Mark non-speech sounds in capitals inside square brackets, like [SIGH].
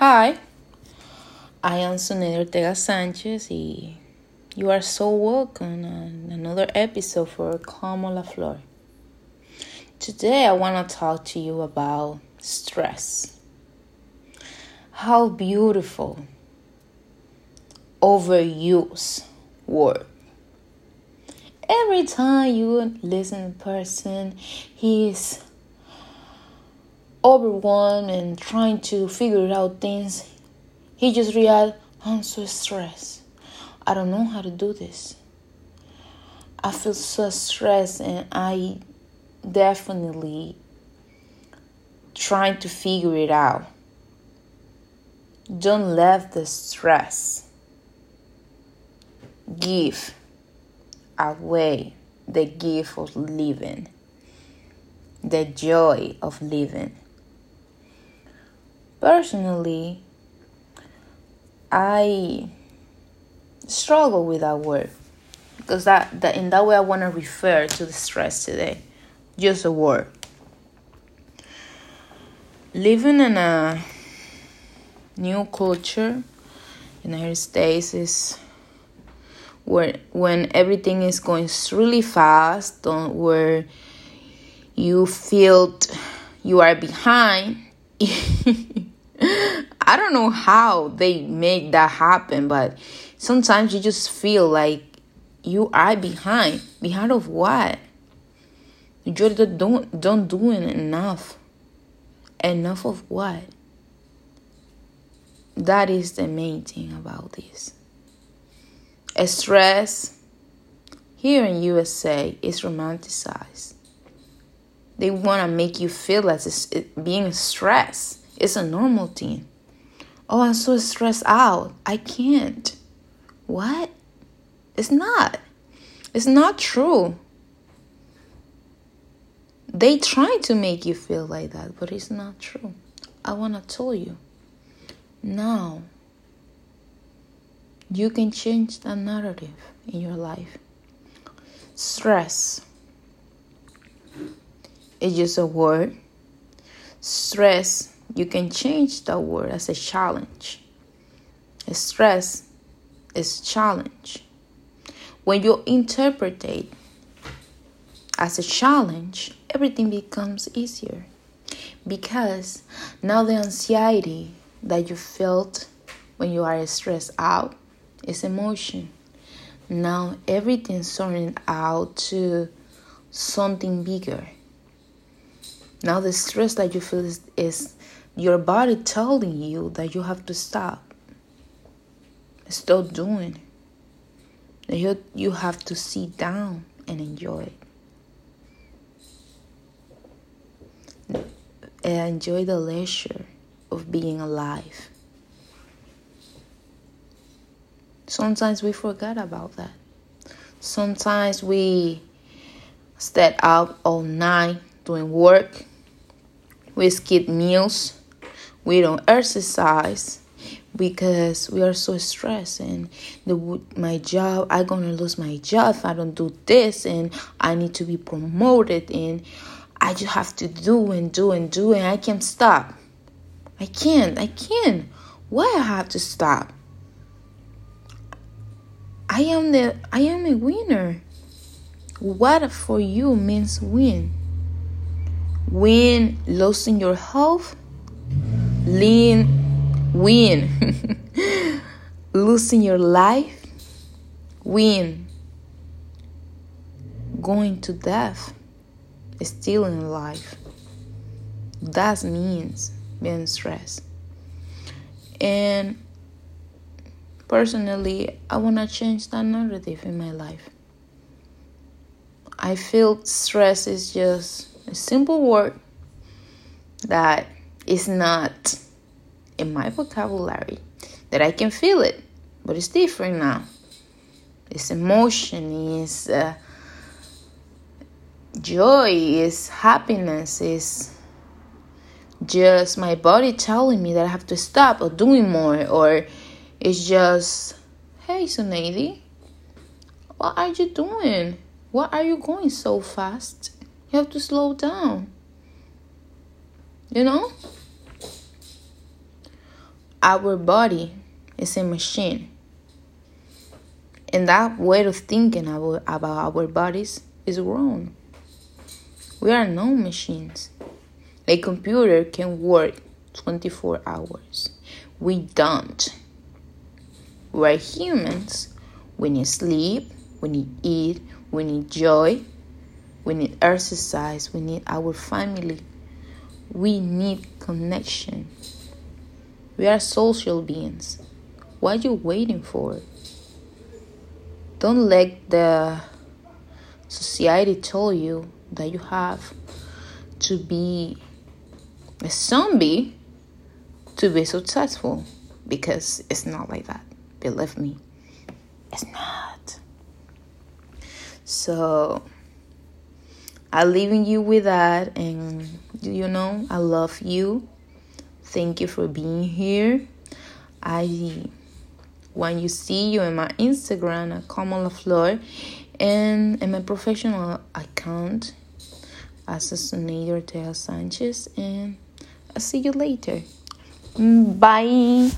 Hi, I am Sonia Ortega Sanchez, and you are so welcome on another episode for Como La Flor. Today, I want to talk to you about stress. How beautiful overuse word. Every time you listen to a person, he's overwhelmed and trying to figure out things, he just realized, I'm so stressed. I don't know how to do this. I feel so stressed and I definitely trying to figure it out. Don't let the stress give away the gift of living, the joy of living. Personally, I struggle with that word because that, that in that way I want to refer to the stress today. Just a word. Living in a new culture United States is where when everything is going really fast, where you feel you are behind. [LAUGHS] I don't know how they make that happen, but sometimes you just feel like you are behind. Behind of what? You just don't don't doing enough. Enough of what? That is the main thing about this. Stress here in USA is romanticized. They want to make you feel like being stressed is a normal thing. Oh, I'm so stressed out. I can't. What? It's not. It's not true. They try to make you feel like that, but it's not true. I want to tell you. Now, you can change that narrative in your life. Stress is just a word. Stress you can change that word as a challenge. Stress is challenge. When you interpret it as a challenge, everything becomes easier. Because now the anxiety that you felt when you are stressed out is emotion. Now everything's turning out to something bigger. Now the stress that you feel is, is your body telling you that you have to stop. Stop doing. That you, you have to sit down and enjoy it. And enjoy the leisure of being alive. Sometimes we forget about that. Sometimes we stay up all night doing work. We skip meals we don't exercise because we are so stressed and the my job i'm gonna lose my job if i don't do this and i need to be promoted and i just have to do and do and do and i can't stop. I can't i can't. Why i have to stop? I am the i am a winner. What for you means win. Win losing your health lean, win, [LAUGHS] losing your life, win, going to death, stealing life. That means being stressed. And personally, I want to change that narrative in my life. I feel stress is just a simple word that is not in my vocabulary that I can feel it, but it's different now. It's emotion, it's uh, joy, it's happiness, it's just my body telling me that I have to stop or doing more, or it's just, hey, Sunady, what are you doing? Why are you going so fast? You have to slow down. You know? Our body is a machine. And that way of thinking about, about our bodies is wrong. We are no machines. A computer can work 24 hours. We don't. We're humans. We need sleep, we need eat, we need joy, we need exercise, we need our family. We need connection. We are social beings. What are you waiting for? Don't let the society tell you that you have to be a zombie to be successful because it's not like that. Believe me, it's not. So I'm leaving you with that, and you know, I love you. Thank you for being here. I when you see you in my Instagram at Como La Flor and in my professional account as Sonia Ortega Sanchez and I'll see you later. Bye.